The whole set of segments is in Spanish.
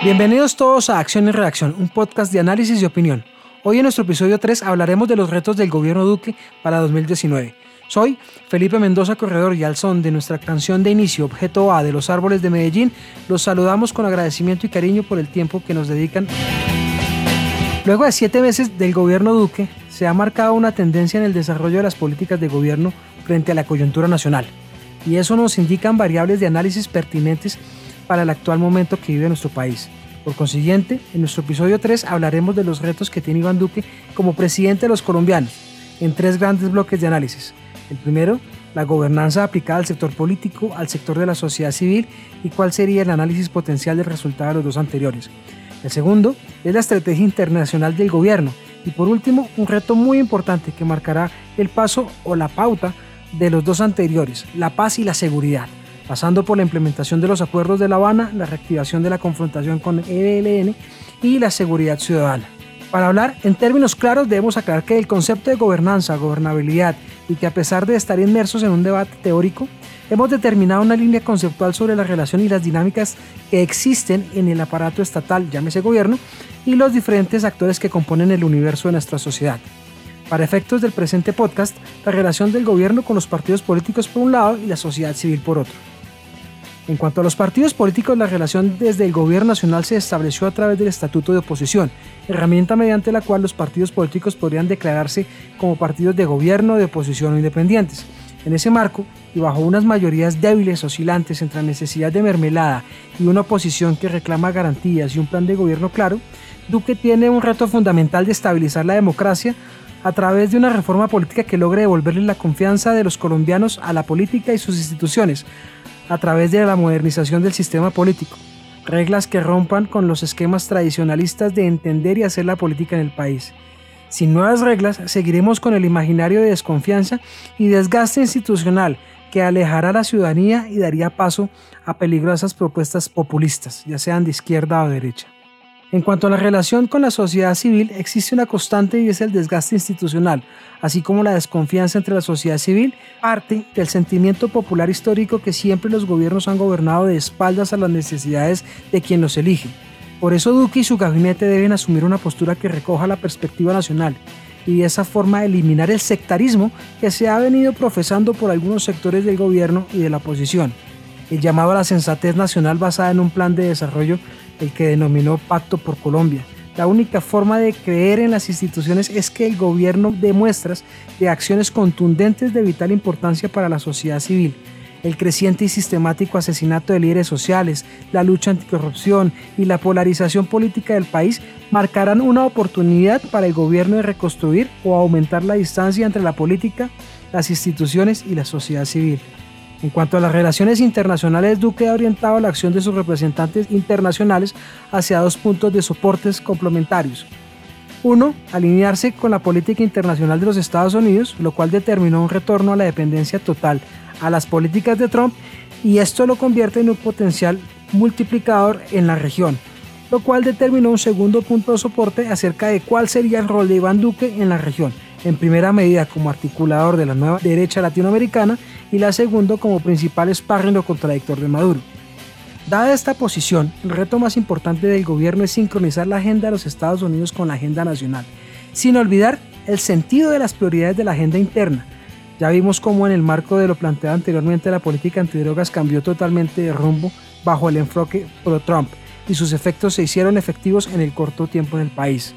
Bienvenidos todos a Acción y Reacción, un podcast de análisis y opinión. Hoy en nuestro episodio 3 hablaremos de los retos del gobierno Duque para 2019. Soy Felipe Mendoza, corredor y al son de nuestra canción de inicio, Objeto A de los Árboles de Medellín, los saludamos con agradecimiento y cariño por el tiempo que nos dedican. Luego de siete meses del gobierno Duque, se ha marcado una tendencia en el desarrollo de las políticas de gobierno frente a la coyuntura nacional. Y eso nos indican variables de análisis pertinentes para el actual momento que vive nuestro país. Por consiguiente, en nuestro episodio 3 hablaremos de los retos que tiene Iván Duque como presidente de los colombianos, en tres grandes bloques de análisis. El primero, la gobernanza aplicada al sector político, al sector de la sociedad civil y cuál sería el análisis potencial del resultado de los dos anteriores. El segundo es la estrategia internacional del gobierno. Y por último, un reto muy importante que marcará el paso o la pauta de los dos anteriores, la paz y la seguridad pasando por la implementación de los acuerdos de La Habana, la reactivación de la confrontación con el ELN y la seguridad ciudadana. Para hablar en términos claros debemos aclarar que el concepto de gobernanza, gobernabilidad y que a pesar de estar inmersos en un debate teórico, hemos determinado una línea conceptual sobre la relación y las dinámicas que existen en el aparato estatal, llámese gobierno, y los diferentes actores que componen el universo de nuestra sociedad. Para efectos del presente podcast, la relación del gobierno con los partidos políticos por un lado y la sociedad civil por otro. En cuanto a los partidos políticos, la relación desde el gobierno nacional se estableció a través del Estatuto de Oposición, herramienta mediante la cual los partidos políticos podrían declararse como partidos de gobierno, de oposición o independientes. En ese marco, y bajo unas mayorías débiles, oscilantes entre la necesidad de mermelada y una oposición que reclama garantías y un plan de gobierno claro, Duque tiene un reto fundamental de estabilizar la democracia a través de una reforma política que logre devolverle la confianza de los colombianos a la política y sus instituciones, a través de la modernización del sistema político, reglas que rompan con los esquemas tradicionalistas de entender y hacer la política en el país. Sin nuevas reglas, seguiremos con el imaginario de desconfianza y desgaste institucional que alejará a la ciudadanía y daría paso a peligrosas propuestas populistas, ya sean de izquierda o derecha. En cuanto a la relación con la sociedad civil, existe una constante y es el desgaste institucional, así como la desconfianza entre la sociedad civil, parte del sentimiento popular histórico que siempre los gobiernos han gobernado de espaldas a las necesidades de quien los elige. Por eso Duque y su gabinete deben asumir una postura que recoja la perspectiva nacional y de esa forma eliminar el sectarismo que se ha venido profesando por algunos sectores del gobierno y de la oposición. El llamado a la sensatez nacional basada en un plan de desarrollo el que denominó Pacto por Colombia. La única forma de creer en las instituciones es que el gobierno dé muestras de acciones contundentes de vital importancia para la sociedad civil. El creciente y sistemático asesinato de líderes sociales, la lucha anticorrupción y la polarización política del país marcarán una oportunidad para el gobierno de reconstruir o aumentar la distancia entre la política, las instituciones y la sociedad civil. En cuanto a las relaciones internacionales, Duque ha orientado la acción de sus representantes internacionales hacia dos puntos de soportes complementarios. Uno, alinearse con la política internacional de los Estados Unidos, lo cual determinó un retorno a la dependencia total a las políticas de Trump y esto lo convierte en un potencial multiplicador en la región, lo cual determinó un segundo punto de soporte acerca de cuál sería el rol de Iván Duque en la región en primera medida como articulador de la nueva derecha latinoamericana y la segunda como principal sparring contradictor de Maduro. Dada esta posición, el reto más importante del gobierno es sincronizar la agenda de los Estados Unidos con la agenda nacional, sin olvidar el sentido de las prioridades de la agenda interna. Ya vimos cómo en el marco de lo planteado anteriormente la política antidrogas cambió totalmente de rumbo bajo el enfoque pro-Trump y sus efectos se hicieron efectivos en el corto tiempo en el país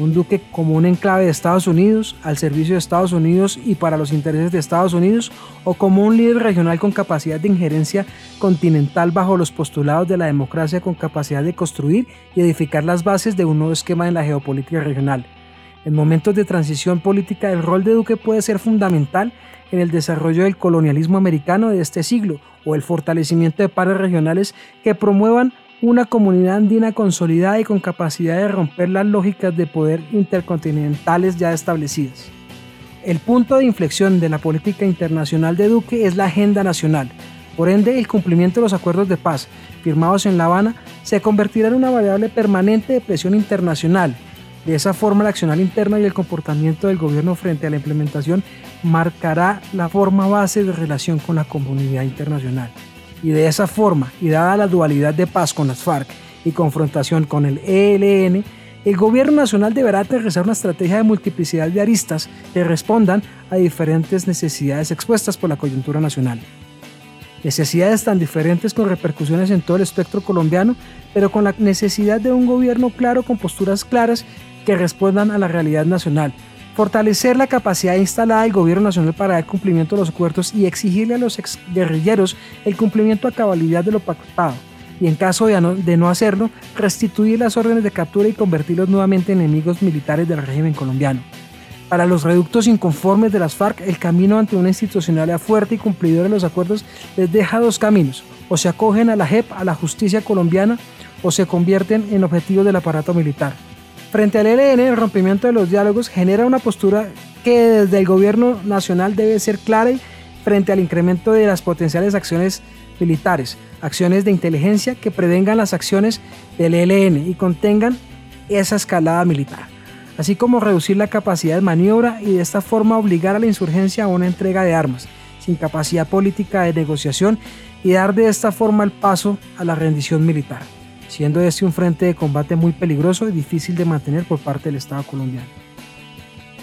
un duque como un enclave de Estados Unidos, al servicio de Estados Unidos y para los intereses de Estados Unidos, o como un líder regional con capacidad de injerencia continental bajo los postulados de la democracia con capacidad de construir y edificar las bases de un nuevo esquema en la geopolítica regional. En momentos de transición política, el rol de Duque puede ser fundamental en el desarrollo del colonialismo americano de este siglo o el fortalecimiento de pares regionales que promuevan una comunidad andina consolidada y con capacidad de romper las lógicas de poder intercontinentales ya establecidas. El punto de inflexión de la política internacional de Duque es la agenda nacional. Por ende, el cumplimiento de los acuerdos de paz firmados en La Habana se convertirá en una variable permanente de presión internacional. De esa forma, la accional interna y el comportamiento del gobierno frente a la implementación marcará la forma base de relación con la comunidad internacional. Y de esa forma, y dada la dualidad de paz con las FARC y confrontación con el ELN, el gobierno nacional deberá aterrizar una estrategia de multiplicidad de aristas que respondan a diferentes necesidades expuestas por la coyuntura nacional. Necesidades tan diferentes con repercusiones en todo el espectro colombiano, pero con la necesidad de un gobierno claro con posturas claras que respondan a la realidad nacional. Fortalecer la capacidad instalada del gobierno nacional para dar cumplimiento a los acuerdos y exigirle a los exguerrilleros el cumplimiento a cabalidad de lo pactado y en caso de no, de no hacerlo, restituir las órdenes de captura y convertirlos nuevamente en enemigos militares del régimen colombiano. Para los reductos inconformes de las FARC, el camino ante una institucionalidad fuerte y cumplidora de los acuerdos les deja dos caminos, o se acogen a la JEP, a la justicia colombiana, o se convierten en objetivos del aparato militar. Frente al ELN, el rompimiento de los diálogos genera una postura que desde el gobierno nacional debe ser clara frente al incremento de las potenciales acciones militares, acciones de inteligencia que prevengan las acciones del ELN y contengan esa escalada militar, así como reducir la capacidad de maniobra y de esta forma obligar a la insurgencia a una entrega de armas, sin capacidad política de negociación y dar de esta forma el paso a la rendición militar, siendo este un frente de combate muy peligroso y difícil de mantener por parte del Estado colombiano.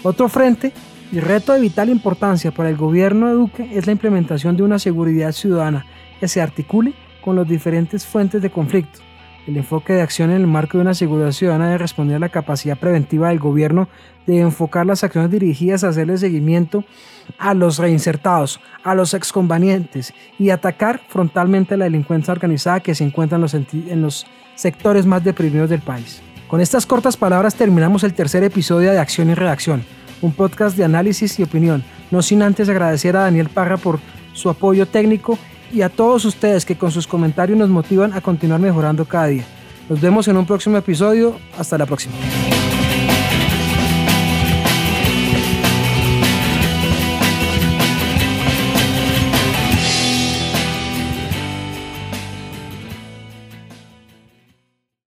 Otro frente y reto de vital importancia para el gobierno de Duque es la implementación de una seguridad ciudadana que se articule con las diferentes fuentes de conflicto. El enfoque de acción en el marco de una seguridad ciudadana debe responder a la capacidad preventiva del gobierno de enfocar las acciones dirigidas a hacerle seguimiento a los reinsertados, a los exconvenientes y atacar frontalmente la delincuencia organizada que se encuentra en los, en los sectores más deprimidos del país. Con estas cortas palabras terminamos el tercer episodio de Acción y Redacción, un podcast de análisis y opinión, no sin antes agradecer a Daniel Parra por su apoyo técnico y a todos ustedes que con sus comentarios nos motivan a continuar mejorando cada día. Nos vemos en un próximo episodio. Hasta la próxima.